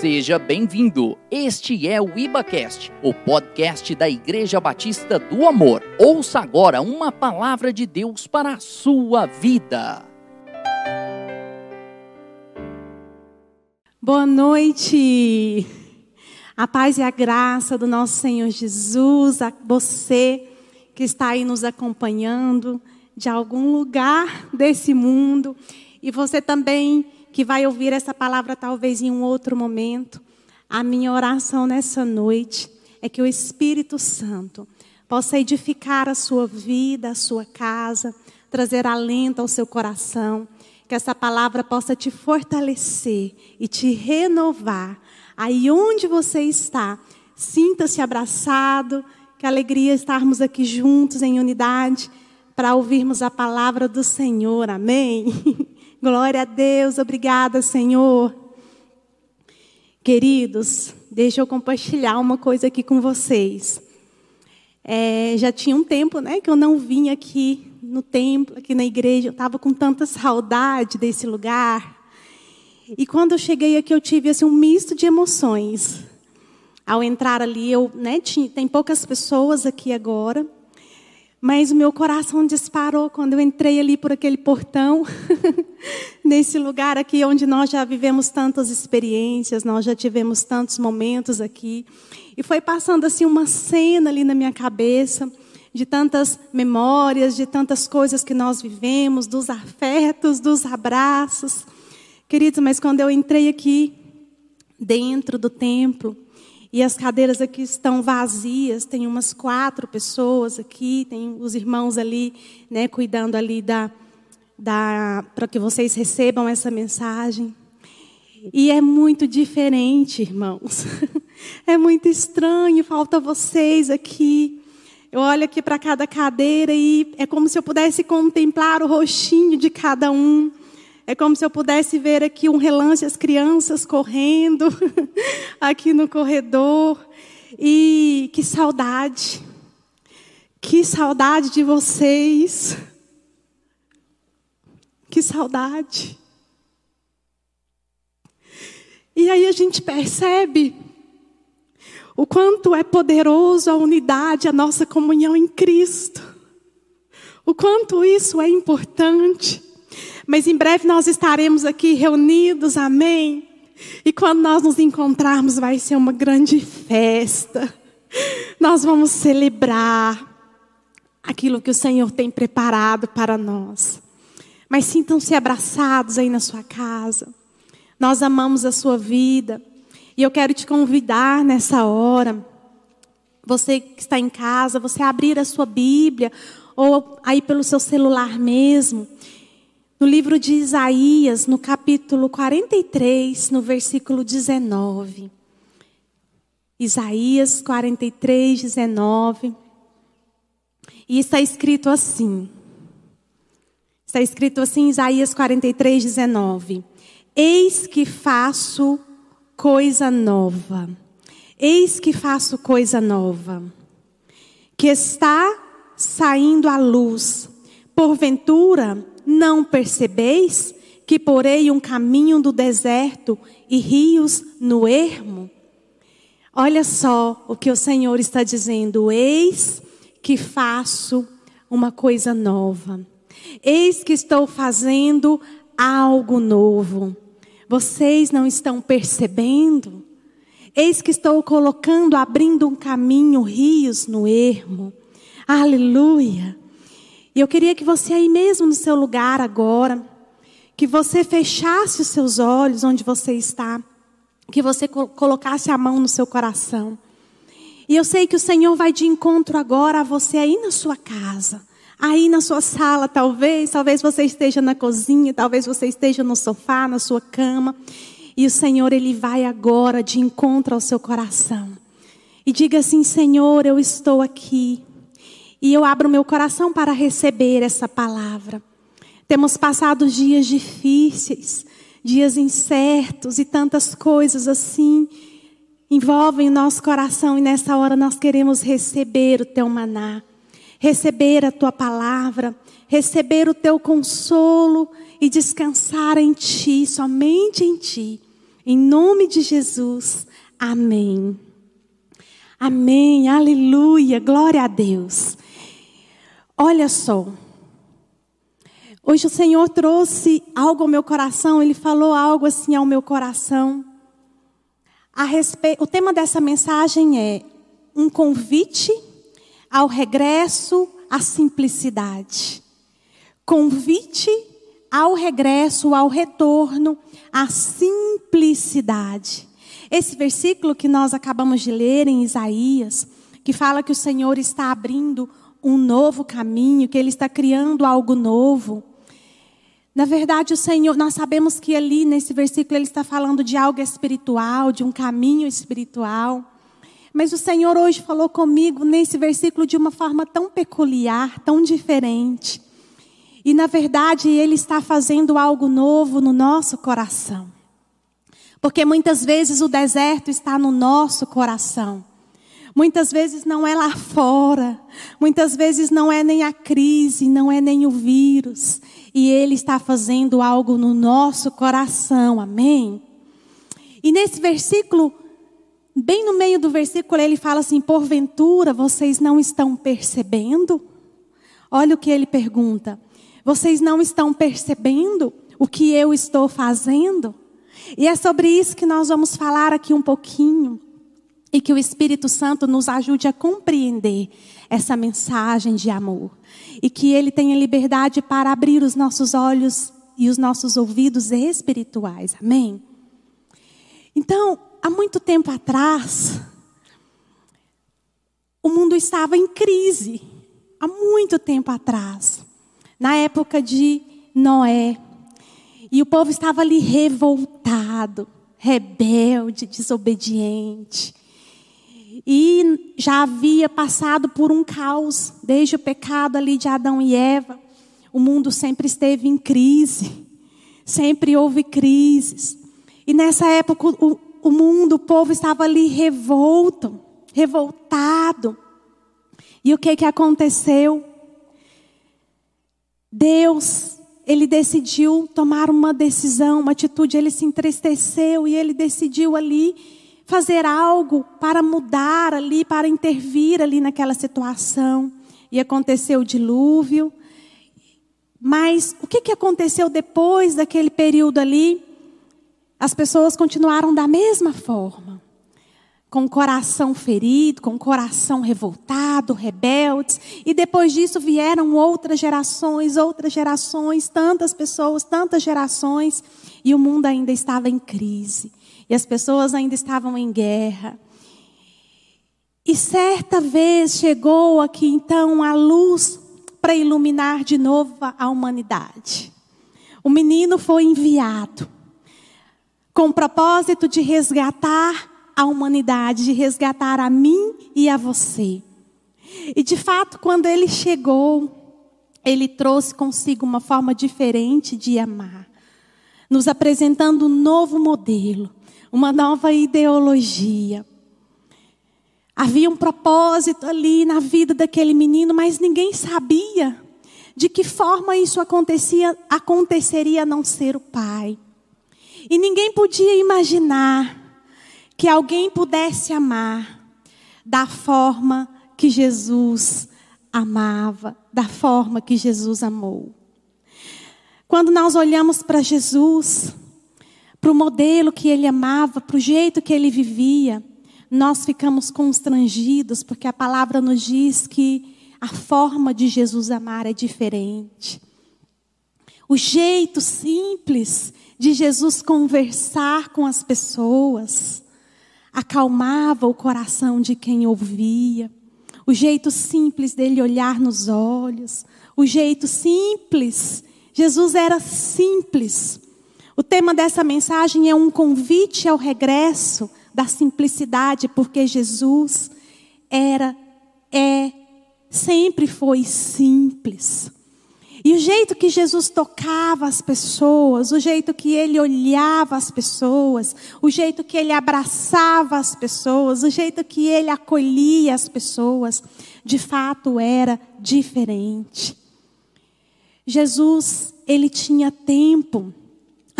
Seja bem-vindo. Este é o IbaCast, o podcast da Igreja Batista do Amor. Ouça agora uma palavra de Deus para a sua vida. Boa noite. A paz e a graça do nosso Senhor Jesus, a você que está aí nos acompanhando de algum lugar desse mundo e você também que vai ouvir essa palavra talvez em um outro momento. A minha oração nessa noite é que o Espírito Santo possa edificar a sua vida, a sua casa, trazer alento ao seu coração, que essa palavra possa te fortalecer e te renovar. Aí onde você está, sinta-se abraçado, que alegria estarmos aqui juntos em unidade para ouvirmos a palavra do Senhor. Amém. Glória a Deus, obrigada, Senhor. Queridos, deixa eu compartilhar uma coisa aqui com vocês. É, já tinha um tempo, né, que eu não vim aqui no templo, aqui na igreja. Eu estava com tanta saudade desse lugar. E quando eu cheguei aqui, eu tive assim, um misto de emoções. Ao entrar ali, eu, né, tinha, tem poucas pessoas aqui agora. Mas o meu coração disparou quando eu entrei ali por aquele portão, nesse lugar aqui onde nós já vivemos tantas experiências, nós já tivemos tantos momentos aqui. E foi passando assim uma cena ali na minha cabeça, de tantas memórias, de tantas coisas que nós vivemos, dos afetos, dos abraços. Queridos, mas quando eu entrei aqui, dentro do templo, e as cadeiras aqui estão vazias, tem umas quatro pessoas aqui, tem os irmãos ali, né, cuidando ali da, da para que vocês recebam essa mensagem. E é muito diferente, irmãos. É muito estranho, falta vocês aqui. Eu olho aqui para cada cadeira e é como se eu pudesse contemplar o rostinho de cada um. É como se eu pudesse ver aqui um relance, as crianças correndo aqui no corredor. E que saudade. Que saudade de vocês. Que saudade. E aí a gente percebe o quanto é poderoso a unidade, a nossa comunhão em Cristo. O quanto isso é importante. Mas em breve nós estaremos aqui reunidos, amém? E quando nós nos encontrarmos, vai ser uma grande festa. Nós vamos celebrar aquilo que o Senhor tem preparado para nós. Mas sintam-se abraçados aí na sua casa. Nós amamos a sua vida. E eu quero te convidar nessa hora, você que está em casa, você abrir a sua Bíblia, ou aí pelo seu celular mesmo, no livro de Isaías, no capítulo 43, no versículo 19. Isaías 43, 19. E está escrito assim. Está escrito assim, Isaías 43, 19. Eis que faço coisa nova. Eis que faço coisa nova. Que está saindo à luz. Porventura, não percebeis que porei um caminho do deserto e rios no ermo? Olha só o que o Senhor está dizendo: Eis que faço uma coisa nova. Eis que estou fazendo algo novo. Vocês não estão percebendo? Eis que estou colocando, abrindo um caminho, rios no ermo. Aleluia. E eu queria que você aí mesmo no seu lugar agora, que você fechasse os seus olhos onde você está, que você colocasse a mão no seu coração. E eu sei que o Senhor vai de encontro agora a você aí na sua casa, aí na sua sala, talvez, talvez você esteja na cozinha, talvez você esteja no sofá, na sua cama. E o Senhor, Ele vai agora de encontro ao seu coração. E diga assim: Senhor, eu estou aqui. E eu abro meu coração para receber essa palavra. Temos passado dias difíceis, dias incertos e tantas coisas assim envolvem o nosso coração e nessa hora nós queremos receber o teu maná, receber a tua palavra, receber o teu consolo e descansar em ti, somente em ti. Em nome de Jesus. Amém. Amém. Aleluia. Glória a Deus. Olha só. Hoje o Senhor trouxe algo ao meu coração, ele falou algo assim ao meu coração. A respeito, o tema dessa mensagem é um convite ao regresso à simplicidade. Convite ao regresso, ao retorno à simplicidade. Esse versículo que nós acabamos de ler em Isaías, que fala que o Senhor está abrindo um novo caminho, que Ele está criando algo novo. Na verdade, o Senhor, nós sabemos que ali nesse versículo ele está falando de algo espiritual, de um caminho espiritual. Mas o Senhor hoje falou comigo nesse versículo de uma forma tão peculiar, tão diferente. E na verdade, ele está fazendo algo novo no nosso coração. Porque muitas vezes o deserto está no nosso coração. Muitas vezes não é lá fora, muitas vezes não é nem a crise, não é nem o vírus, e Ele está fazendo algo no nosso coração, amém? E nesse versículo, bem no meio do versículo, ele fala assim: porventura vocês não estão percebendo? Olha o que ele pergunta: vocês não estão percebendo o que eu estou fazendo? E é sobre isso que nós vamos falar aqui um pouquinho e que o Espírito Santo nos ajude a compreender essa mensagem de amor e que ele tenha liberdade para abrir os nossos olhos e os nossos ouvidos espirituais. Amém? Então, há muito tempo atrás, o mundo estava em crise. Há muito tempo atrás, na época de Noé. E o povo estava ali revoltado, rebelde, desobediente e já havia passado por um caos, desde o pecado ali de Adão e Eva. O mundo sempre esteve em crise, sempre houve crises. E nessa época o, o mundo, o povo estava ali revolto, revoltado. E o que que aconteceu? Deus, ele decidiu tomar uma decisão, uma atitude, ele se entristeceu e ele decidiu ali fazer algo para mudar ali, para intervir ali naquela situação. E aconteceu o dilúvio. Mas o que, que aconteceu depois daquele período ali? As pessoas continuaram da mesma forma. Com o coração ferido, com o coração revoltado, rebeldes. E depois disso vieram outras gerações, outras gerações, tantas pessoas, tantas gerações. E o mundo ainda estava em crise. E as pessoas ainda estavam em guerra. E certa vez chegou aqui então a luz para iluminar de novo a humanidade. O menino foi enviado com o propósito de resgatar a humanidade, de resgatar a mim e a você. E de fato, quando ele chegou, ele trouxe consigo uma forma diferente de amar, nos apresentando um novo modelo, uma nova ideologia. Havia um propósito ali na vida daquele menino, mas ninguém sabia de que forma isso acontecia, aconteceria a não ser o pai. E ninguém podia imaginar que alguém pudesse amar da forma que Jesus amava, da forma que Jesus amou. Quando nós olhamos para Jesus, para o modelo que ele amava, para o jeito que ele vivia, nós ficamos constrangidos, porque a palavra nos diz que a forma de Jesus amar é diferente. O jeito simples de Jesus conversar com as pessoas acalmava o coração de quem ouvia. O jeito simples dele olhar nos olhos, o jeito simples. Jesus era simples. O tema dessa mensagem é um convite ao regresso da simplicidade, porque Jesus era, é, sempre foi simples. E o jeito que Jesus tocava as pessoas, o jeito que ele olhava as pessoas, o jeito que ele abraçava as pessoas, o jeito que ele acolhia as pessoas, de fato era diferente. Jesus, ele tinha tempo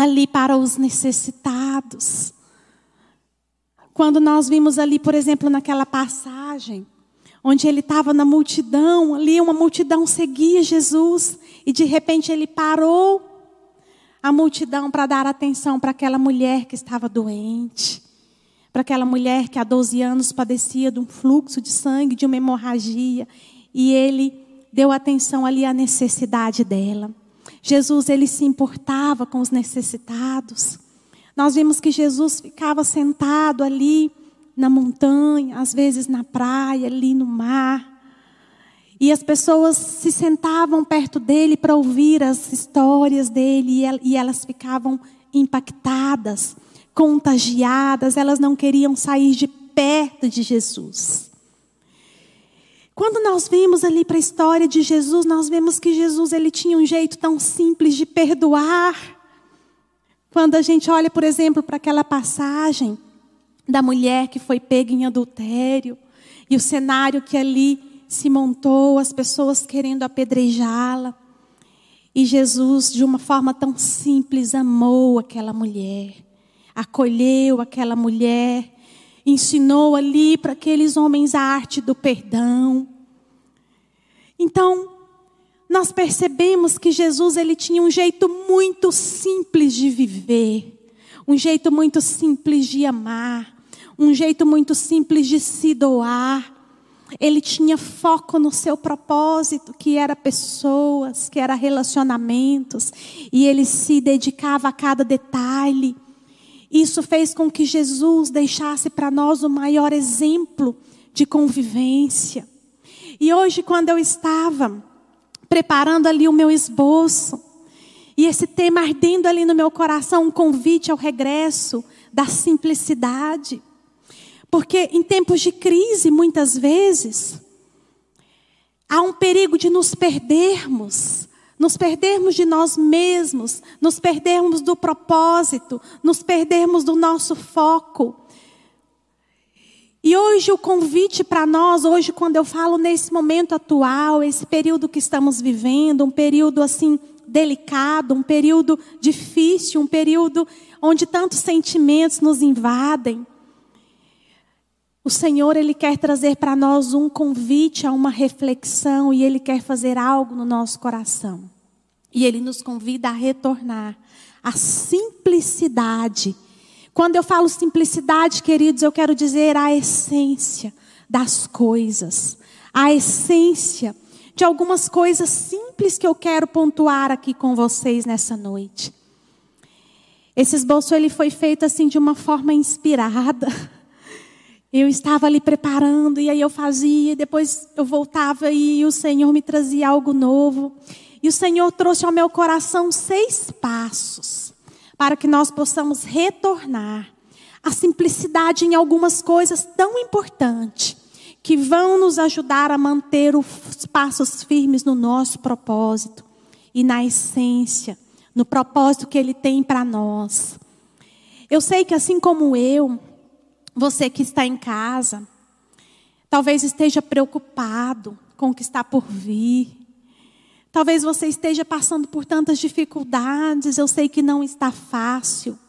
ali para os necessitados. Quando nós vimos ali, por exemplo, naquela passagem, onde ele estava na multidão, ali uma multidão seguia Jesus, e de repente ele parou a multidão para dar atenção para aquela mulher que estava doente, para aquela mulher que há 12 anos padecia de um fluxo de sangue, de uma hemorragia, e ele deu atenção ali à necessidade dela. Jesus ele se importava com os necessitados. Nós vimos que Jesus ficava sentado ali na montanha, às vezes na praia, ali no mar. E as pessoas se sentavam perto dele para ouvir as histórias dele e elas ficavam impactadas, contagiadas, elas não queriam sair de perto de Jesus. Quando nós vimos ali para a história de Jesus, nós vemos que Jesus ele tinha um jeito tão simples de perdoar. Quando a gente olha, por exemplo, para aquela passagem da mulher que foi pega em adultério e o cenário que ali se montou, as pessoas querendo apedrejá-la. E Jesus, de uma forma tão simples, amou aquela mulher, acolheu aquela mulher, ensinou ali para aqueles homens a arte do perdão. Então, nós percebemos que Jesus ele tinha um jeito muito simples de viver, um jeito muito simples de amar, um jeito muito simples de se doar. Ele tinha foco no seu propósito, que era pessoas, que era relacionamentos, e ele se dedicava a cada detalhe. Isso fez com que Jesus deixasse para nós o maior exemplo de convivência. E hoje, quando eu estava preparando ali o meu esboço, e esse tema ardendo ali no meu coração, um convite ao regresso da simplicidade. Porque em tempos de crise, muitas vezes, há um perigo de nos perdermos nos perdermos de nós mesmos, nos perdermos do propósito, nos perdermos do nosso foco. E hoje o convite para nós, hoje quando eu falo nesse momento atual, esse período que estamos vivendo, um período assim delicado, um período difícil, um período onde tantos sentimentos nos invadem. O Senhor, Ele quer trazer para nós um convite a uma reflexão e Ele quer fazer algo no nosso coração. E Ele nos convida a retornar à simplicidade. Quando eu falo simplicidade, queridos, eu quero dizer a essência das coisas, a essência de algumas coisas simples que eu quero pontuar aqui com vocês nessa noite. Esse esboço ele foi feito assim de uma forma inspirada. Eu estava ali preparando e aí eu fazia, depois eu voltava e o Senhor me trazia algo novo. E o Senhor trouxe ao meu coração seis passos para que nós possamos retornar à simplicidade em algumas coisas tão importantes que vão nos ajudar a manter os passos firmes no nosso propósito e na essência, no propósito que Ele tem para nós. Eu sei que assim como eu, você que está em casa, talvez esteja preocupado com o que está por vir. Talvez você esteja passando por tantas dificuldades, eu sei que não está fácil.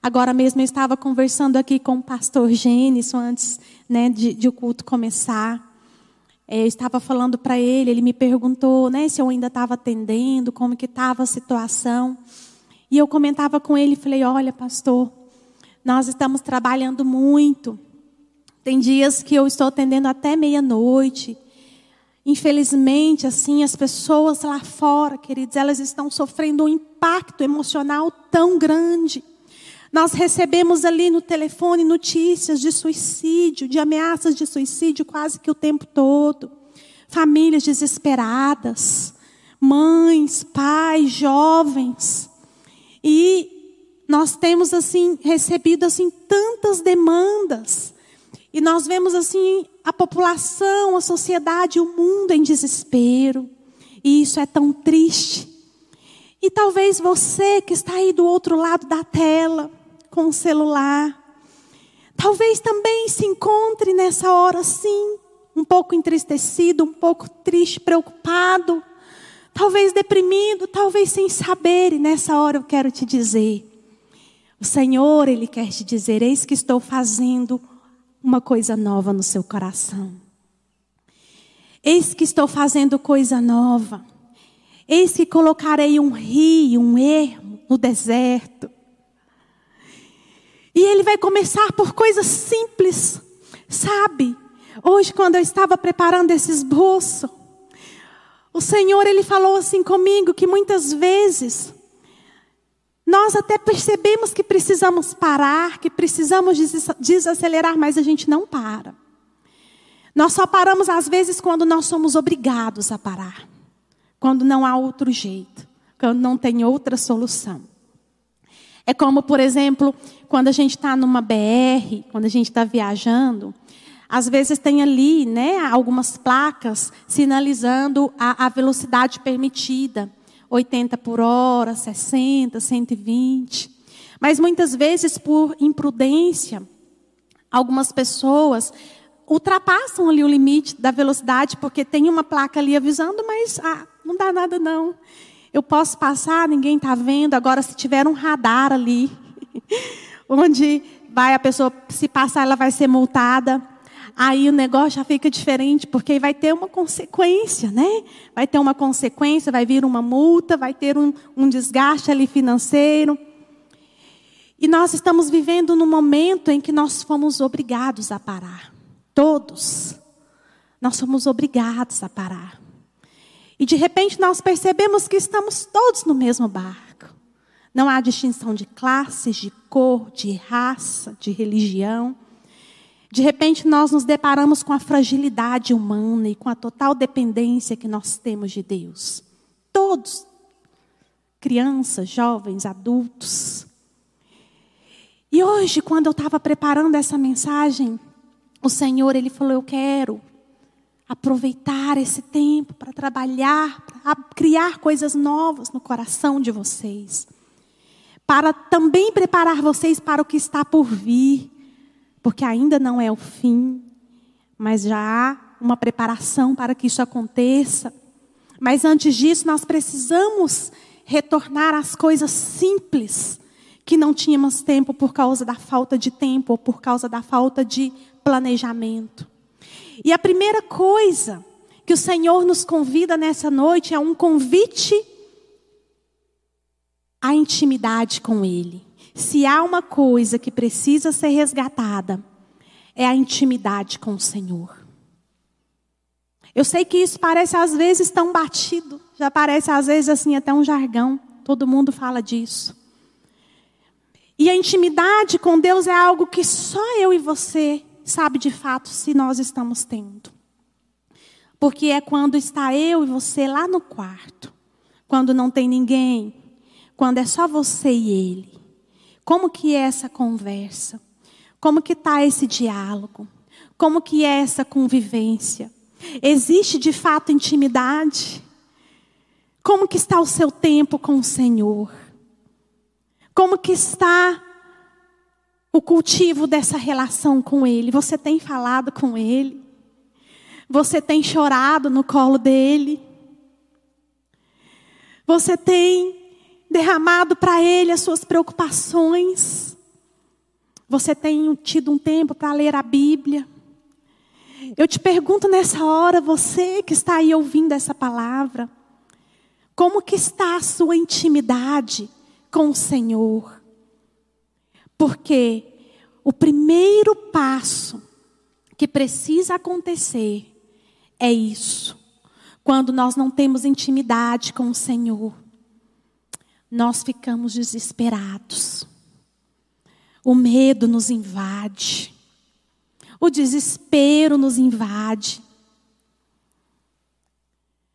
Agora mesmo eu estava conversando aqui com o pastor Gênesis antes né, de, de, o culto começar. É, eu estava falando para ele, ele me perguntou né, se eu ainda estava atendendo, como que estava a situação. E eu comentava com ele, falei, olha pastor, nós estamos trabalhando muito. Tem dias que eu estou atendendo até meia-noite. Infelizmente, assim, as pessoas lá fora, queridos, elas estão sofrendo um impacto emocional tão grande. Nós recebemos ali no telefone notícias de suicídio, de ameaças de suicídio quase que o tempo todo. Famílias desesperadas, mães, pais, jovens. E nós temos assim recebido assim tantas demandas e nós vemos assim a população, a sociedade, o mundo em desespero. E isso é tão triste. E talvez você que está aí do outro lado da tela, com o celular, talvez também se encontre nessa hora assim, um pouco entristecido, um pouco triste, preocupado. talvez deprimido, talvez sem saber, e nessa hora eu quero te dizer: o Senhor, Ele quer te dizer: eis que estou fazendo uma coisa nova no seu coração. Eis que estou fazendo coisa nova. Eis que colocarei um rio, um ermo no deserto. E ele vai começar por coisas simples, sabe? Hoje, quando eu estava preparando esse esboço, o Senhor, Ele falou assim comigo que muitas vezes nós até percebemos que precisamos parar, que precisamos desacelerar, mas a gente não para. Nós só paramos às vezes quando nós somos obrigados a parar, quando não há outro jeito, quando não tem outra solução. É como, por exemplo, quando a gente está numa BR, quando a gente está viajando, às vezes tem ali, né, algumas placas sinalizando a, a velocidade permitida, 80 por hora, 60, 120. Mas muitas vezes, por imprudência, algumas pessoas ultrapassam ali o limite da velocidade, porque tem uma placa ali avisando, mas ah, não dá nada não. Eu posso passar, ninguém está vendo. Agora, se tiver um radar ali, onde vai a pessoa, se passar, ela vai ser multada. Aí o negócio já fica diferente, porque vai ter uma consequência, né? Vai ter uma consequência, vai vir uma multa, vai ter um, um desgaste ali financeiro. E nós estamos vivendo num momento em que nós fomos obrigados a parar. Todos. Nós somos obrigados a parar. E de repente nós percebemos que estamos todos no mesmo barco. Não há distinção de classes, de cor, de raça, de religião. De repente nós nos deparamos com a fragilidade humana e com a total dependência que nós temos de Deus. Todos. Crianças, jovens, adultos. E hoje, quando eu estava preparando essa mensagem, o Senhor, Ele falou: Eu quero aproveitar esse tempo para trabalhar, para criar coisas novas no coração de vocês para também preparar vocês para o que está por vir, porque ainda não é o fim, mas já há uma preparação para que isso aconteça. Mas antes disso, nós precisamos retornar às coisas simples que não tínhamos tempo por causa da falta de tempo ou por causa da falta de planejamento. E a primeira coisa que o Senhor nos convida nessa noite é um convite a intimidade com Ele. Se há uma coisa que precisa ser resgatada, é a intimidade com o Senhor. Eu sei que isso parece às vezes tão batido, já parece às vezes assim até um jargão, todo mundo fala disso. E a intimidade com Deus é algo que só eu e você sabe de fato se nós estamos tendo. Porque é quando está eu e você lá no quarto, quando não tem ninguém, quando é só você e ele? Como que é essa conversa? Como que está esse diálogo? Como que é essa convivência? Existe de fato intimidade? Como que está o seu tempo com o Senhor? Como que está o cultivo dessa relação com Ele? Você tem falado com Ele? Você tem chorado no colo dele? Você tem derramado para Ele as suas preocupações. Você tem tido um tempo para ler a Bíblia. Eu te pergunto nessa hora, você que está aí ouvindo essa palavra, como que está a sua intimidade com o Senhor? Porque o primeiro passo que precisa acontecer é isso. Quando nós não temos intimidade com o Senhor nós ficamos desesperados. O medo nos invade. O desespero nos invade.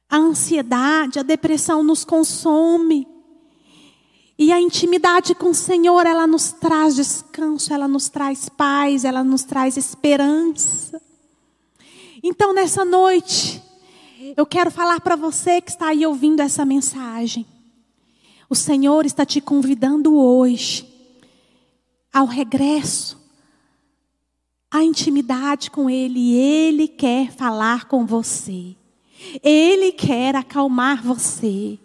A ansiedade, a depressão nos consome. E a intimidade com o Senhor, ela nos traz descanso, ela nos traz paz, ela nos traz esperança. Então, nessa noite, eu quero falar para você que está aí ouvindo essa mensagem. O Senhor está te convidando hoje ao regresso, à intimidade com Ele, Ele quer falar com você. Ele quer acalmar você.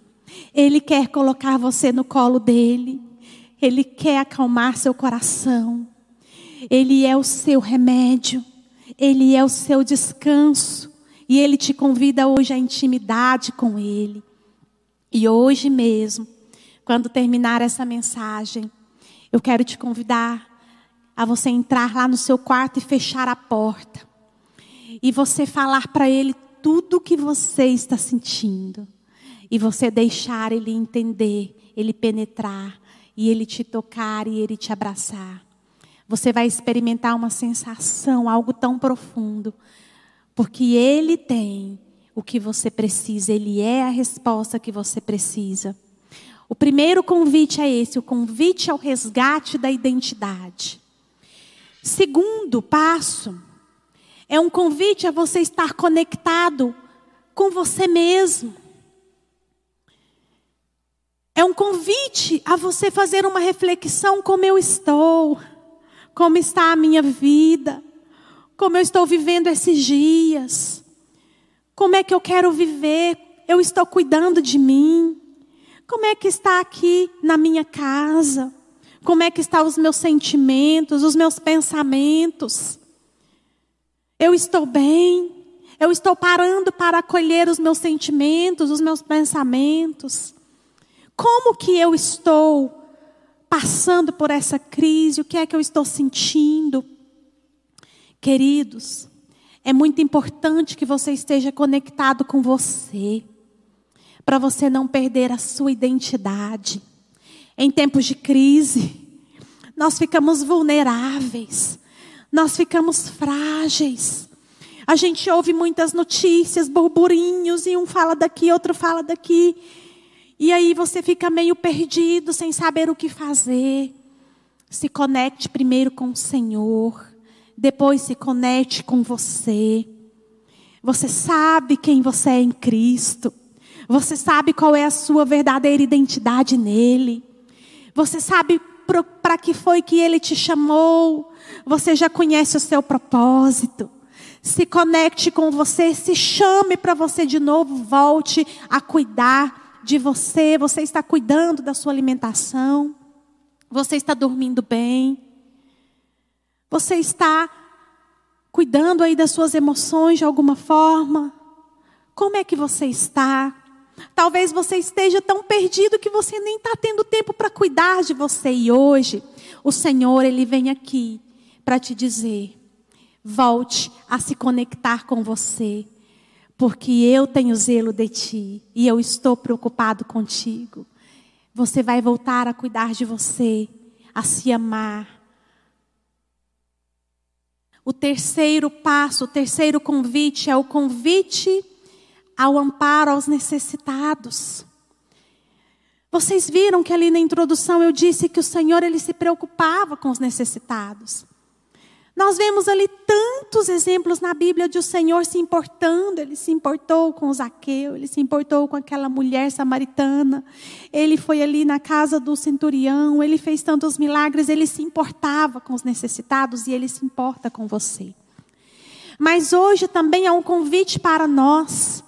Ele quer colocar você no colo dele. Ele quer acalmar seu coração. Ele é o seu remédio. Ele é o seu descanso. E ele te convida hoje à intimidade com ele. E hoje mesmo, quando terminar essa mensagem, eu quero te convidar a você entrar lá no seu quarto e fechar a porta. E você falar para ele tudo o que você está sentindo. E você deixar ele entender, ele penetrar, e ele te tocar e ele te abraçar. Você vai experimentar uma sensação, algo tão profundo, porque ele tem o que você precisa, ele é a resposta que você precisa. O primeiro convite é esse, o convite ao resgate da identidade. Segundo passo é um convite a você estar conectado com você mesmo. É um convite a você fazer uma reflexão como eu estou, como está a minha vida, como eu estou vivendo esses dias, como é que eu quero viver, eu estou cuidando de mim, como é que está aqui na minha casa. Como é que estão os meus sentimentos, os meus pensamentos? Eu estou bem? Eu estou parando para acolher os meus sentimentos, os meus pensamentos? Como que eu estou passando por essa crise? O que é que eu estou sentindo? Queridos, é muito importante que você esteja conectado com você, para você não perder a sua identidade. Em tempos de crise, nós ficamos vulneráveis, nós ficamos frágeis. A gente ouve muitas notícias, burburinhos, e um fala daqui, outro fala daqui. E aí você fica meio perdido, sem saber o que fazer. Se conecte primeiro com o Senhor, depois se conecte com você. Você sabe quem você é em Cristo. Você sabe qual é a sua verdadeira identidade nele. Você sabe para que foi que ele te chamou. Você já conhece o seu propósito. Se conecte com você, se chame para você de novo, volte a cuidar de você. Você está cuidando da sua alimentação. Você está dormindo bem. Você está cuidando aí das suas emoções de alguma forma. Como é que você está? Talvez você esteja tão perdido que você nem está tendo tempo para cuidar de você. E hoje, o Senhor, Ele vem aqui para te dizer: volte a se conectar com você, porque eu tenho zelo de ti e eu estou preocupado contigo. Você vai voltar a cuidar de você, a se amar. O terceiro passo, o terceiro convite é o convite ao amparo aos necessitados. Vocês viram que ali na introdução eu disse que o Senhor ele se preocupava com os necessitados. Nós vemos ali tantos exemplos na Bíblia de o Senhor se importando. Ele se importou com Zaqueu, ele se importou com aquela mulher samaritana. Ele foi ali na casa do centurião, ele fez tantos milagres, ele se importava com os necessitados e ele se importa com você. Mas hoje também há um convite para nós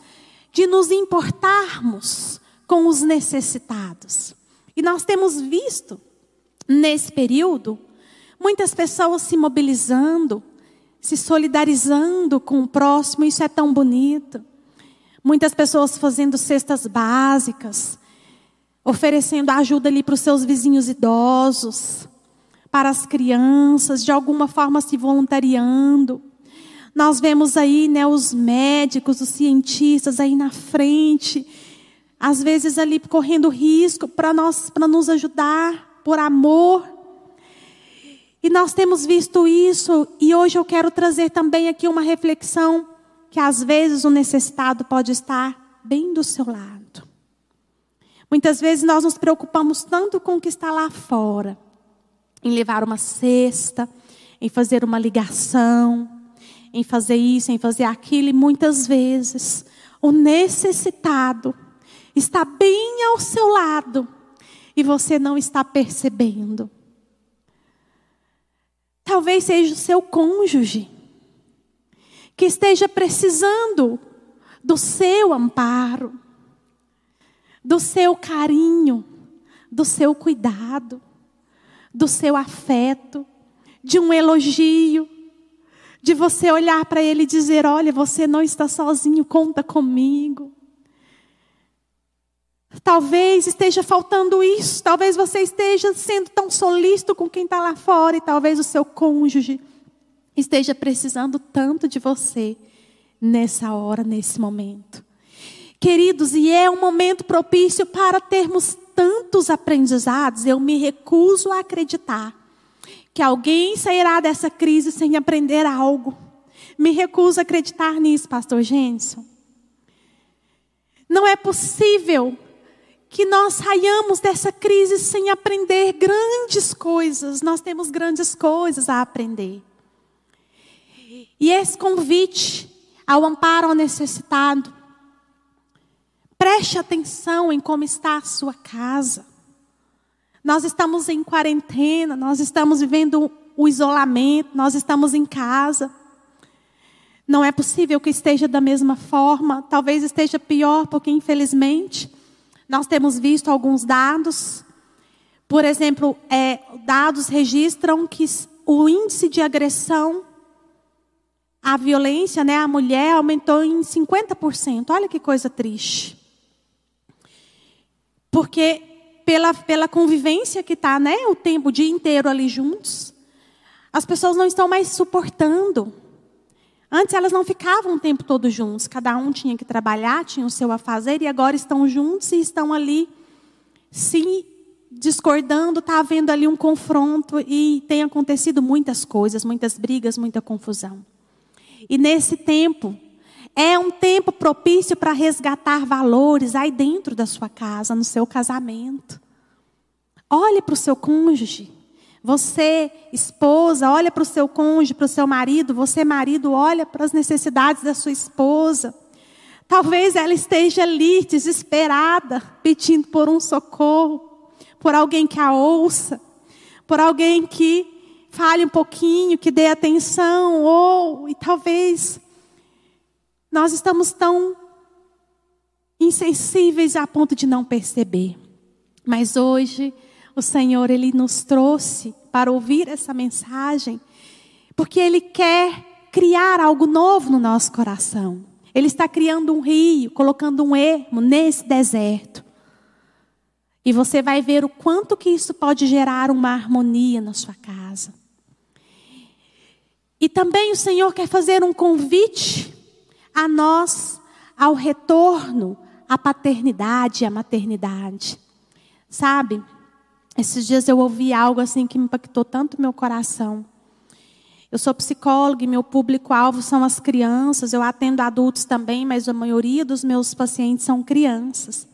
de nos importarmos com os necessitados. E nós temos visto, nesse período, muitas pessoas se mobilizando, se solidarizando com o próximo, isso é tão bonito. Muitas pessoas fazendo cestas básicas, oferecendo ajuda ali para os seus vizinhos idosos, para as crianças, de alguma forma se voluntariando. Nós vemos aí, né, os médicos, os cientistas aí na frente, às vezes ali correndo risco para nós, para nos ajudar por amor. E nós temos visto isso e hoje eu quero trazer também aqui uma reflexão que às vezes o necessitado pode estar bem do seu lado. Muitas vezes nós nos preocupamos tanto com o que está lá fora, em levar uma cesta, em fazer uma ligação, em fazer isso, em fazer aquilo, e muitas vezes o necessitado está bem ao seu lado e você não está percebendo. Talvez seja o seu cônjuge que esteja precisando do seu amparo, do seu carinho, do seu cuidado, do seu afeto, de um elogio, de você olhar para ele e dizer: Olha, você não está sozinho, conta comigo. Talvez esteja faltando isso, talvez você esteja sendo tão solícito com quem está lá fora, e talvez o seu cônjuge esteja precisando tanto de você nessa hora, nesse momento. Queridos, e é um momento propício para termos tantos aprendizados, eu me recuso a acreditar que alguém sairá dessa crise sem aprender algo. Me recuso a acreditar nisso, pastor Jenson. Não é possível que nós saiamos dessa crise sem aprender grandes coisas. Nós temos grandes coisas a aprender. E esse convite ao amparo ao necessitado, preste atenção em como está a sua casa. Nós estamos em quarentena, nós estamos vivendo o isolamento, nós estamos em casa. Não é possível que esteja da mesma forma, talvez esteja pior, porque infelizmente nós temos visto alguns dados. Por exemplo, é, dados registram que o índice de agressão à violência, né, à mulher, aumentou em 50%. Olha que coisa triste. Porque pela, pela convivência que está, né, o tempo, o dia inteiro ali juntos, as pessoas não estão mais suportando. Antes elas não ficavam o tempo todo juntos, cada um tinha que trabalhar, tinha o seu a fazer, e agora estão juntos e estão ali se discordando, está havendo ali um confronto e tem acontecido muitas coisas, muitas brigas, muita confusão. E nesse tempo, é um tempo propício para resgatar valores aí dentro da sua casa, no seu casamento. Olhe para o seu cônjuge. Você, esposa, olha para o seu cônjuge, para o seu marido. Você, marido, olha para as necessidades da sua esposa. Talvez ela esteja ali, desesperada, pedindo por um socorro, por alguém que a ouça, por alguém que fale um pouquinho, que dê atenção, ou, e talvez, nós estamos tão insensíveis a ponto de não perceber. Mas hoje, o Senhor, Ele nos trouxe para ouvir essa mensagem, porque Ele quer criar algo novo no nosso coração. Ele está criando um rio, colocando um ermo nesse deserto. E você vai ver o quanto que isso pode gerar uma harmonia na sua casa. E também o Senhor quer fazer um convite a nós ao retorno à paternidade e à maternidade. Sabe? Esses dias eu ouvi algo assim que me impactou tanto meu coração. Eu sou psicóloga e meu público-alvo são as crianças. Eu atendo adultos também, mas a maioria dos meus pacientes são crianças.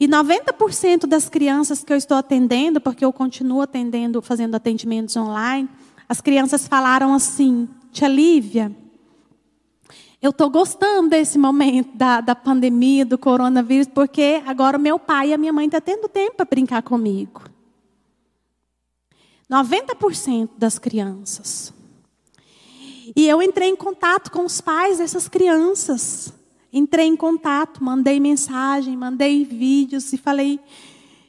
E 90% das crianças que eu estou atendendo, porque eu continuo atendendo, fazendo atendimentos online, as crianças falaram assim: Tia Lívia, eu estou gostando desse momento da, da pandemia, do coronavírus, porque agora meu pai e a minha mãe estão tá tendo tempo para brincar comigo. 90% das crianças. E eu entrei em contato com os pais dessas crianças. Entrei em contato, mandei mensagem, mandei vídeos e falei,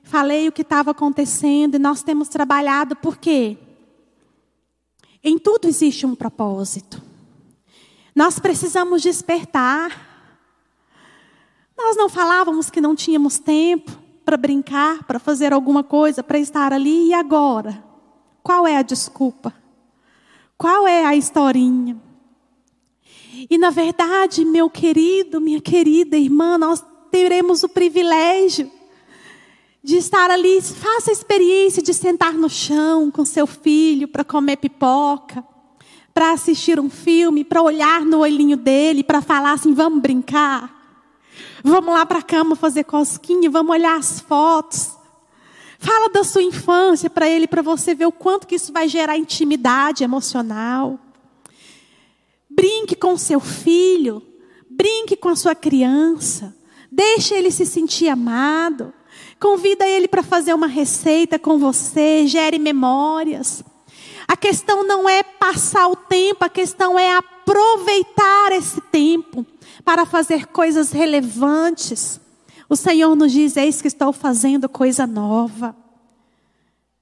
falei o que estava acontecendo. E nós temos trabalhado por quê? Em tudo existe um propósito. Nós precisamos despertar. Nós não falávamos que não tínhamos tempo para brincar, para fazer alguma coisa, para estar ali e agora? Qual é a desculpa? Qual é a historinha? E na verdade, meu querido, minha querida irmã, nós teremos o privilégio de estar ali. Faça a experiência de sentar no chão com seu filho para comer pipoca, para assistir um filme, para olhar no olhinho dele, para falar assim: vamos brincar. Vamos lá para a cama fazer cosquinha, vamos olhar as fotos. Fala da sua infância para ele, para você ver o quanto que isso vai gerar intimidade emocional. Brinque com seu filho, brinque com a sua criança, deixe ele se sentir amado. Convida ele para fazer uma receita com você, gere memórias. A questão não é passar o tempo, a questão é aproveitar esse tempo para fazer coisas relevantes. O Senhor nos diz: Eis que estou fazendo coisa nova.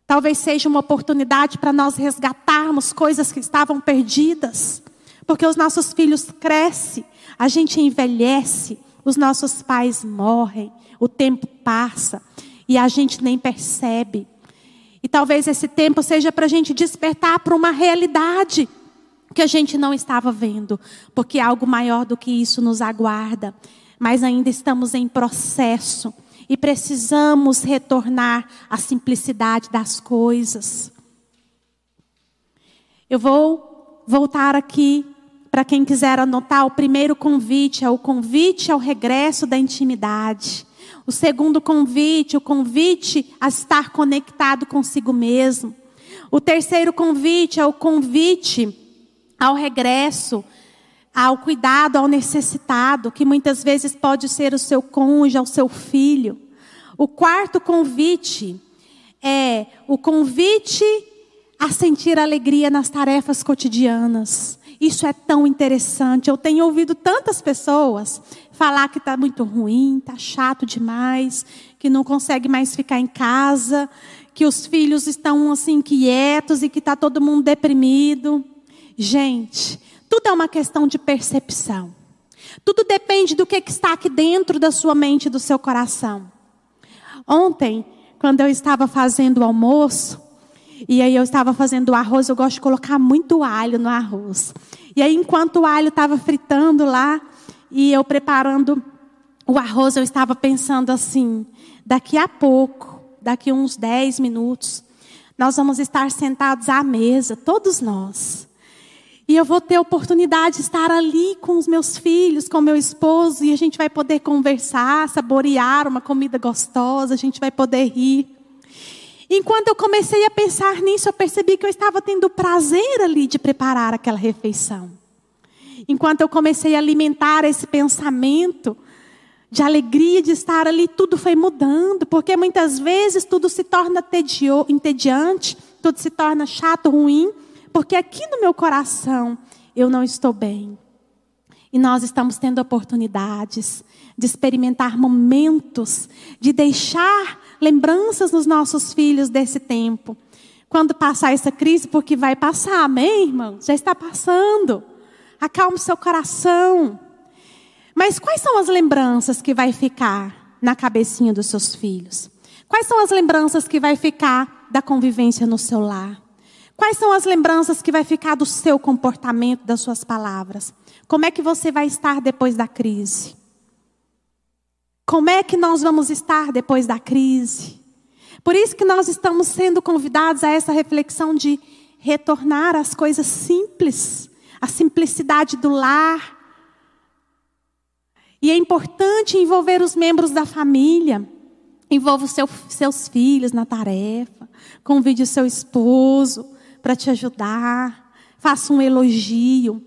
Talvez seja uma oportunidade para nós resgatarmos coisas que estavam perdidas, porque os nossos filhos crescem, a gente envelhece, os nossos pais morrem, o tempo passa e a gente nem percebe. E talvez esse tempo seja para a gente despertar para uma realidade que a gente não estava vendo, porque algo maior do que isso nos aguarda. Mas ainda estamos em processo e precisamos retornar à simplicidade das coisas. Eu vou voltar aqui para quem quiser anotar. O primeiro convite é o convite ao regresso da intimidade. O segundo convite, o convite a estar conectado consigo mesmo. O terceiro convite é o convite ao regresso, ao cuidado ao necessitado, que muitas vezes pode ser o seu cônjuge, o seu filho. O quarto convite é o convite a sentir alegria nas tarefas cotidianas. Isso é tão interessante. Eu tenho ouvido tantas pessoas falar que está muito ruim, está chato demais, que não consegue mais ficar em casa, que os filhos estão assim quietos e que está todo mundo deprimido. Gente, tudo é uma questão de percepção. Tudo depende do que está aqui dentro da sua mente e do seu coração. Ontem, quando eu estava fazendo o almoço, e aí eu estava fazendo o arroz, eu gosto de colocar muito alho no arroz. E aí, enquanto o alho estava fritando lá, e eu preparando o arroz, eu estava pensando assim: daqui a pouco, daqui uns 10 minutos, nós vamos estar sentados à mesa, todos nós. E eu vou ter oportunidade de estar ali com os meus filhos, com meu esposo, e a gente vai poder conversar, saborear uma comida gostosa, a gente vai poder rir. Enquanto eu comecei a pensar nisso, eu percebi que eu estava tendo prazer ali de preparar aquela refeição. Enquanto eu comecei a alimentar esse pensamento de alegria de estar ali, tudo foi mudando, porque muitas vezes tudo se torna tedio, entediante, tudo se torna chato, ruim porque aqui no meu coração eu não estou bem. E nós estamos tendo oportunidades de experimentar momentos, de deixar lembranças nos nossos filhos desse tempo. Quando passar essa crise, porque vai passar, amém, irmão? Já está passando. Acalme seu coração. Mas quais são as lembranças que vai ficar na cabecinha dos seus filhos? Quais são as lembranças que vai ficar da convivência no seu lar? Quais são as lembranças que vai ficar do seu comportamento, das suas palavras? Como é que você vai estar depois da crise? Como é que nós vamos estar depois da crise? Por isso que nós estamos sendo convidados a essa reflexão de retornar às coisas simples, a simplicidade do lar. E é importante envolver os membros da família. Envolva os seu, seus filhos na tarefa. Convide o seu esposo para te ajudar, faça um elogio.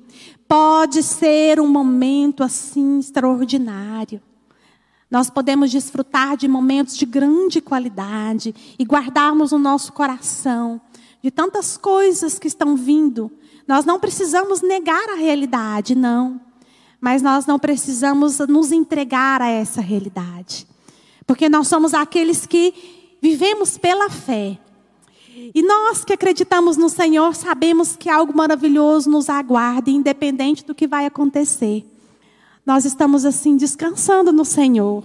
Pode ser um momento assim extraordinário. Nós podemos desfrutar de momentos de grande qualidade e guardarmos no nosso coração de tantas coisas que estão vindo. Nós não precisamos negar a realidade, não. Mas nós não precisamos nos entregar a essa realidade. Porque nós somos aqueles que vivemos pela fé. E nós que acreditamos no Senhor sabemos que algo maravilhoso nos aguarda, independente do que vai acontecer. Nós estamos assim descansando no Senhor.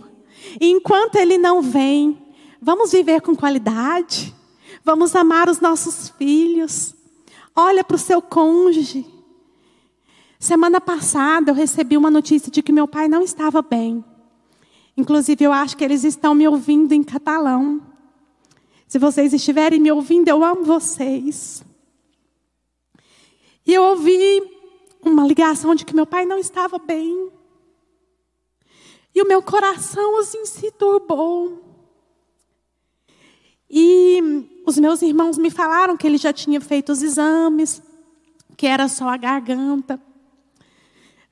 E enquanto Ele não vem, vamos viver com qualidade, vamos amar os nossos filhos. Olha para o seu cônjuge. Semana passada eu recebi uma notícia de que meu pai não estava bem. Inclusive, eu acho que eles estão me ouvindo em catalão. Se vocês estiverem me ouvindo, eu amo vocês. E eu ouvi uma ligação de que meu pai não estava bem. E o meu coração assim se turbou. E os meus irmãos me falaram que ele já tinha feito os exames, que era só a garganta.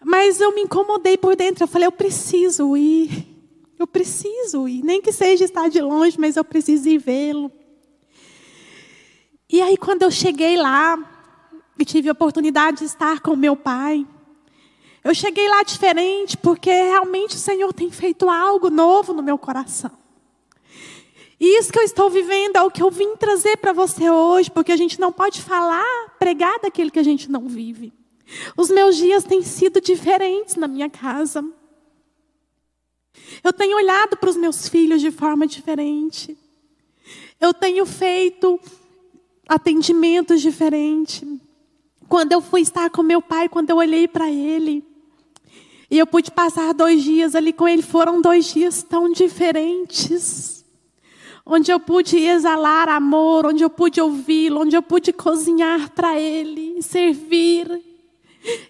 Mas eu me incomodei por dentro. Eu falei, eu preciso ir. Eu preciso ir, nem que seja estar de longe, mas eu preciso ir vê-lo. E aí, quando eu cheguei lá e tive a oportunidade de estar com meu pai, eu cheguei lá diferente porque realmente o Senhor tem feito algo novo no meu coração. E isso que eu estou vivendo é o que eu vim trazer para você hoje, porque a gente não pode falar, pregar daquilo que a gente não vive. Os meus dias têm sido diferentes na minha casa. Eu tenho olhado para os meus filhos de forma diferente. Eu tenho feito atendimentos diferentes. Quando eu fui estar com meu pai, quando eu olhei para ele, e eu pude passar dois dias ali com ele, foram dois dias tão diferentes. Onde eu pude exalar amor, onde eu pude ouvi-lo, onde eu pude cozinhar para ele, servir.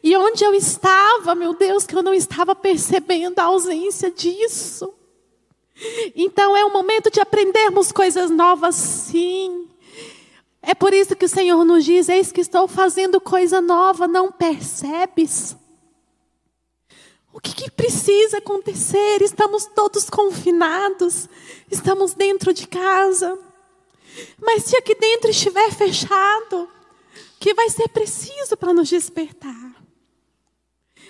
E onde eu estava, meu Deus, que eu não estava percebendo a ausência disso. Então é o momento de aprendermos coisas novas, sim. É por isso que o Senhor nos diz: Eis que estou fazendo coisa nova, não percebes? O que, que, precisa acontecer? Estamos todos confinados, estamos dentro de casa. Mas se aqui dentro estiver fechado, que vai ser preciso para nos despertar.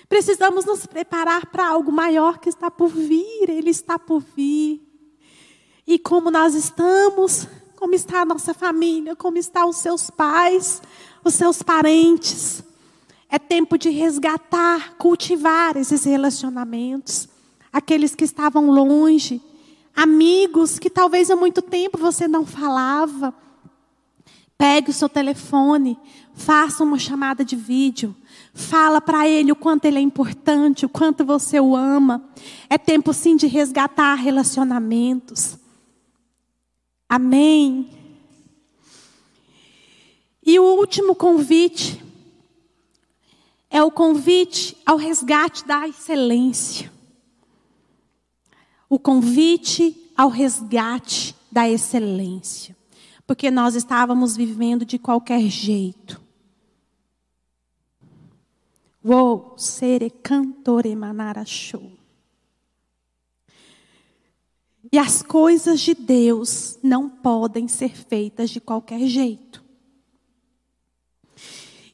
Precisamos nos preparar para algo maior que está por vir, ele está por vir. E como nós estamos, como está a nossa família, como estão os seus pais, os seus parentes. É tempo de resgatar, cultivar esses relacionamentos. Aqueles que estavam longe, amigos que talvez há muito tempo você não falava. Pegue o seu telefone, Faça uma chamada de vídeo. Fala para ele o quanto ele é importante, o quanto você o ama. É tempo sim de resgatar relacionamentos. Amém. E o último convite é o convite ao resgate da excelência. O convite ao resgate da excelência. Porque nós estávamos vivendo de qualquer jeito. Vou ser cantore manarachou. E as coisas de Deus não podem ser feitas de qualquer jeito.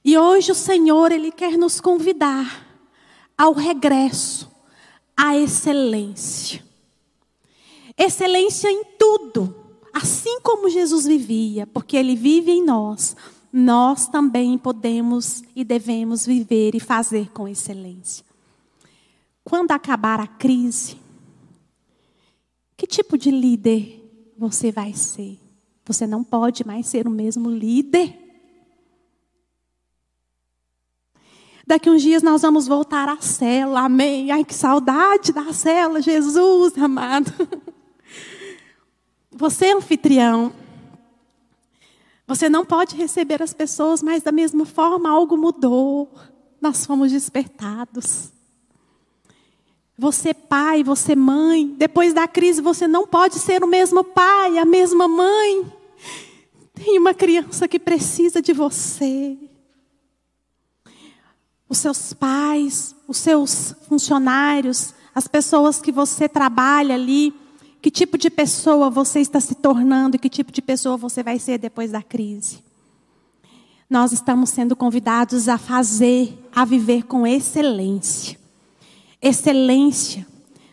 E hoje o Senhor, Ele quer nos convidar ao regresso à excelência. Excelência em tudo, assim como Jesus vivia, porque Ele vive em nós nós também podemos e devemos viver e fazer com excelência. Quando acabar a crise, que tipo de líder você vai ser? Você não pode mais ser o mesmo líder. Daqui uns dias nós vamos voltar à cela, amém. Ai, que saudade da cela, Jesus amado. Você, é anfitrião, você não pode receber as pessoas, mas da mesma forma algo mudou. Nós fomos despertados. Você pai, você mãe, depois da crise você não pode ser o mesmo pai, a mesma mãe. Tem uma criança que precisa de você. Os seus pais, os seus funcionários, as pessoas que você trabalha ali, que tipo de pessoa você está se tornando e que tipo de pessoa você vai ser depois da crise. Nós estamos sendo convidados a fazer, a viver com excelência. Excelência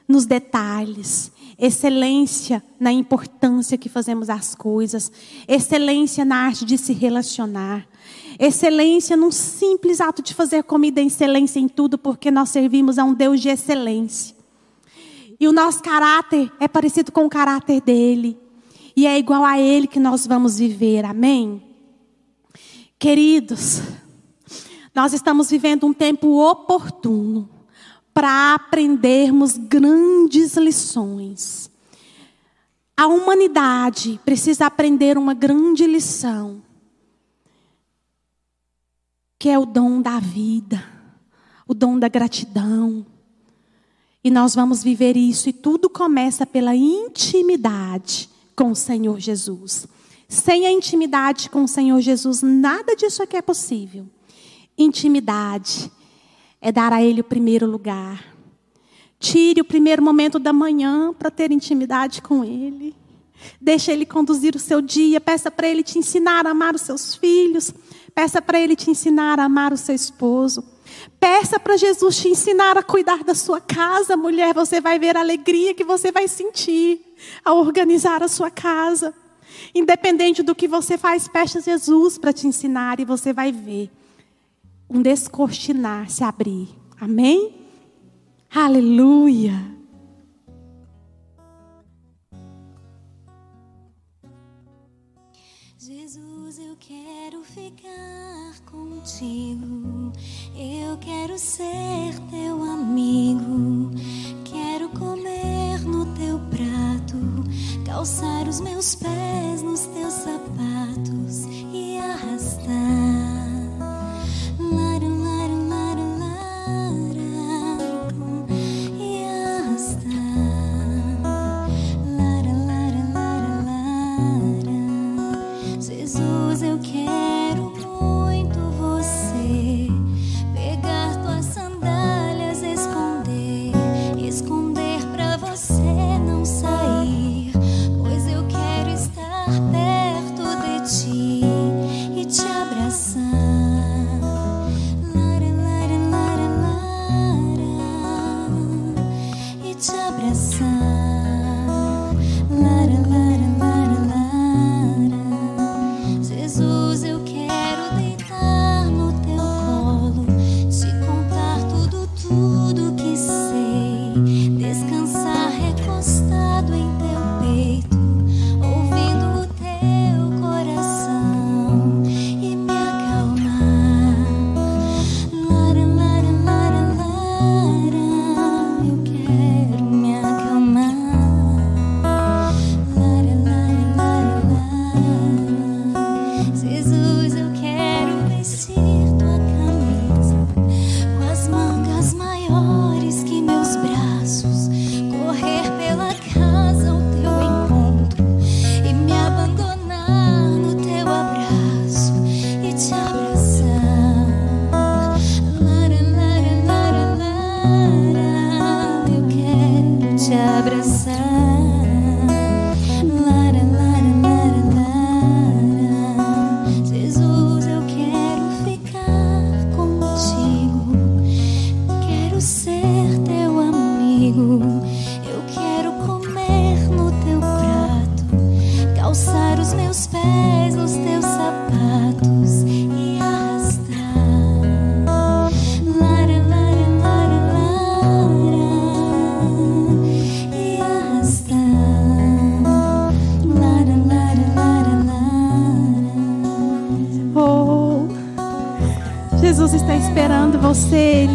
nos detalhes, excelência na importância que fazemos as coisas, excelência na arte de se relacionar, excelência num simples ato de fazer comida, excelência em tudo, porque nós servimos a um Deus de excelência. E o nosso caráter é parecido com o caráter dele. E é igual a ele que nós vamos viver. Amém? Queridos, nós estamos vivendo um tempo oportuno para aprendermos grandes lições. A humanidade precisa aprender uma grande lição, que é o dom da vida, o dom da gratidão e nós vamos viver isso, e tudo começa pela intimidade com o Senhor Jesus. Sem a intimidade com o Senhor Jesus, nada disso aqui é possível. Intimidade é dar a Ele o primeiro lugar. Tire o primeiro momento da manhã para ter intimidade com Ele. Deixa Ele conduzir o seu dia. Peça para Ele te ensinar a amar os seus filhos. Peça para Ele te ensinar a amar o seu esposo. Peça para Jesus te ensinar a cuidar da sua casa, mulher. Você vai ver a alegria que você vai sentir ao organizar a sua casa. Independente do que você faz, peça Jesus para te ensinar e você vai ver um descortinar se abrir. Amém? Aleluia. Jesus, eu quero ficar contigo. Eu quero ser teu amigo. Quero comer no teu prato, calçar os meus pés nos teus sapatos e arrastar.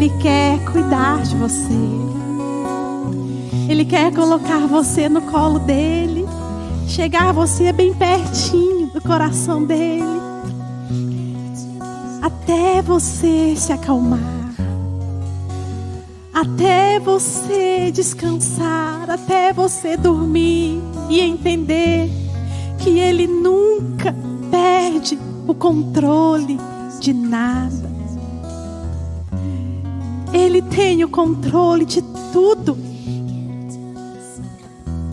Ele quer cuidar de você. Ele quer colocar você no colo dele, chegar você bem pertinho do coração dele, até você se acalmar, até você descansar, até você dormir e entender que ele nunca perde o controle de nada. Tem o controle de tudo.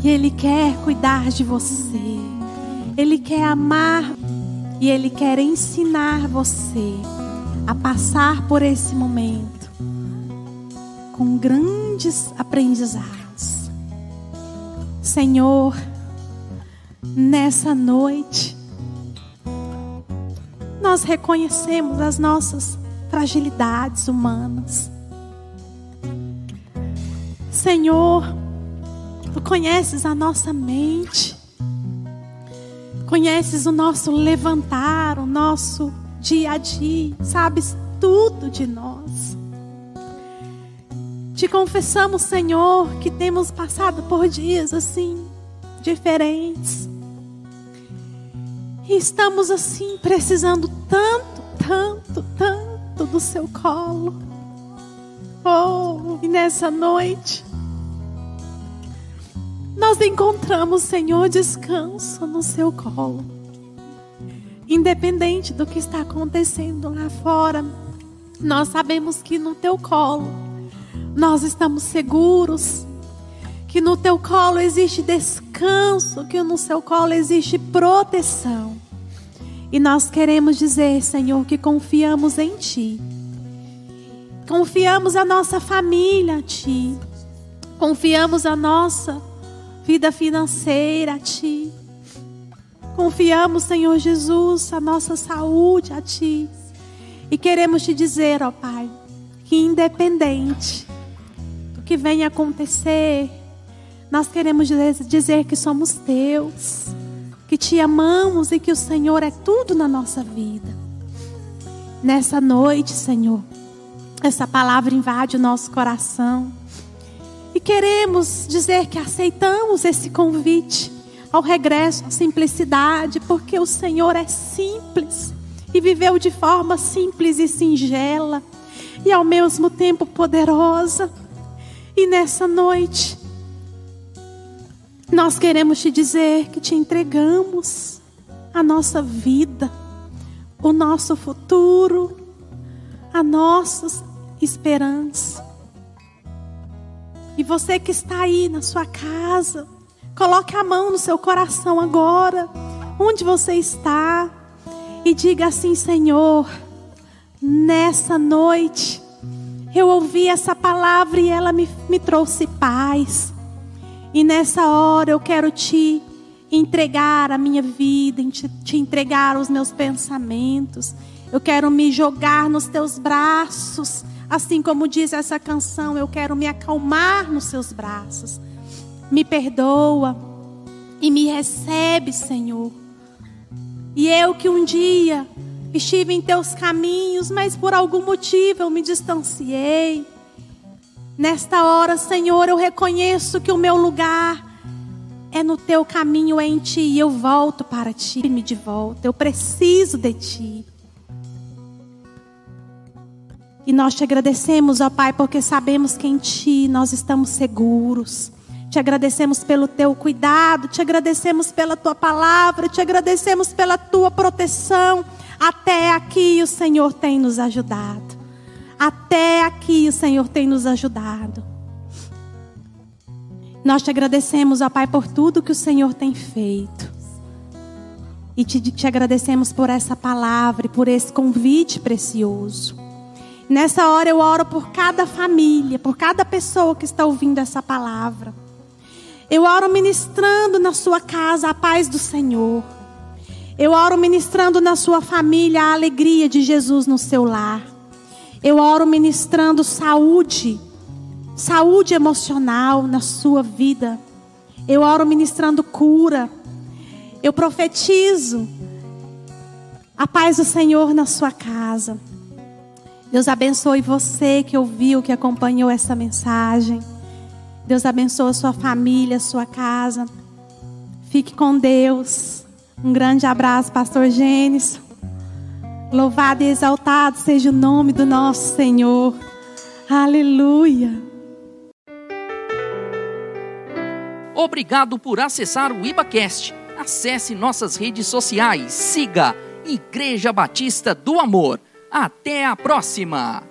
E Ele quer cuidar de você. Ele quer amar e Ele quer ensinar você a passar por esse momento com grandes aprendizados. Senhor, nessa noite, nós reconhecemos as nossas fragilidades humanas. Senhor, Tu conheces a nossa mente, conheces o nosso levantar, o nosso dia a dia, sabes tudo de nós. Te confessamos, Senhor, que temos passado por dias assim, diferentes. E estamos assim, precisando tanto, tanto, tanto do seu colo. Oh, e nessa noite, nós encontramos, Senhor, descanso no seu colo. Independente do que está acontecendo lá fora, nós sabemos que no teu colo nós estamos seguros, que no teu colo existe descanso, que no seu colo existe proteção. E nós queremos dizer, Senhor, que confiamos em Ti. Confiamos a nossa família a Ti. Confiamos a nossa vida financeira a Ti. Confiamos, Senhor Jesus, a nossa saúde a Ti. E queremos te dizer, ó Pai, que independente do que venha acontecer, nós queremos dizer que somos teus, que te amamos e que o Senhor é tudo na nossa vida. Nessa noite, Senhor, essa palavra invade o nosso coração. E queremos dizer que aceitamos esse convite ao regresso à simplicidade, porque o Senhor é simples e viveu de forma simples e singela e ao mesmo tempo poderosa. E nessa noite, nós queremos te dizer que te entregamos a nossa vida, o nosso futuro, a nossa esperança. E você que está aí na sua casa, coloque a mão no seu coração agora, onde você está, e diga assim: Senhor, nessa noite, eu ouvi essa palavra e ela me, me trouxe paz. E nessa hora eu quero te entregar a minha vida, te, te entregar os meus pensamentos. Eu quero me jogar nos teus braços. Assim como diz essa canção, eu quero me acalmar nos seus braços. Me perdoa e me recebe, Senhor. E eu que um dia estive em teus caminhos, mas por algum motivo eu me distanciei. Nesta hora, Senhor, eu reconheço que o meu lugar é no teu caminho, é em ti, e eu volto para ti, me de volta. Eu preciso de ti. E nós te agradecemos, ó Pai, porque sabemos que em ti nós estamos seguros. Te agradecemos pelo teu cuidado, te agradecemos pela tua palavra, te agradecemos pela tua proteção. Até aqui o Senhor tem nos ajudado. Até aqui o Senhor tem nos ajudado. Nós te agradecemos, ó Pai, por tudo que o Senhor tem feito. E te, te agradecemos por essa palavra e por esse convite precioso. Nessa hora eu oro por cada família, por cada pessoa que está ouvindo essa palavra. Eu oro ministrando na sua casa a paz do Senhor. Eu oro ministrando na sua família a alegria de Jesus no seu lar. Eu oro ministrando saúde, saúde emocional na sua vida. Eu oro ministrando cura. Eu profetizo a paz do Senhor na sua casa. Deus abençoe você que ouviu, que acompanhou essa mensagem. Deus abençoe a sua família, a sua casa. Fique com Deus. Um grande abraço, Pastor Gênesis. Louvado e exaltado seja o nome do nosso Senhor. Aleluia. Obrigado por acessar o IbaCast. Acesse nossas redes sociais. Siga Igreja Batista do Amor. Até a próxima!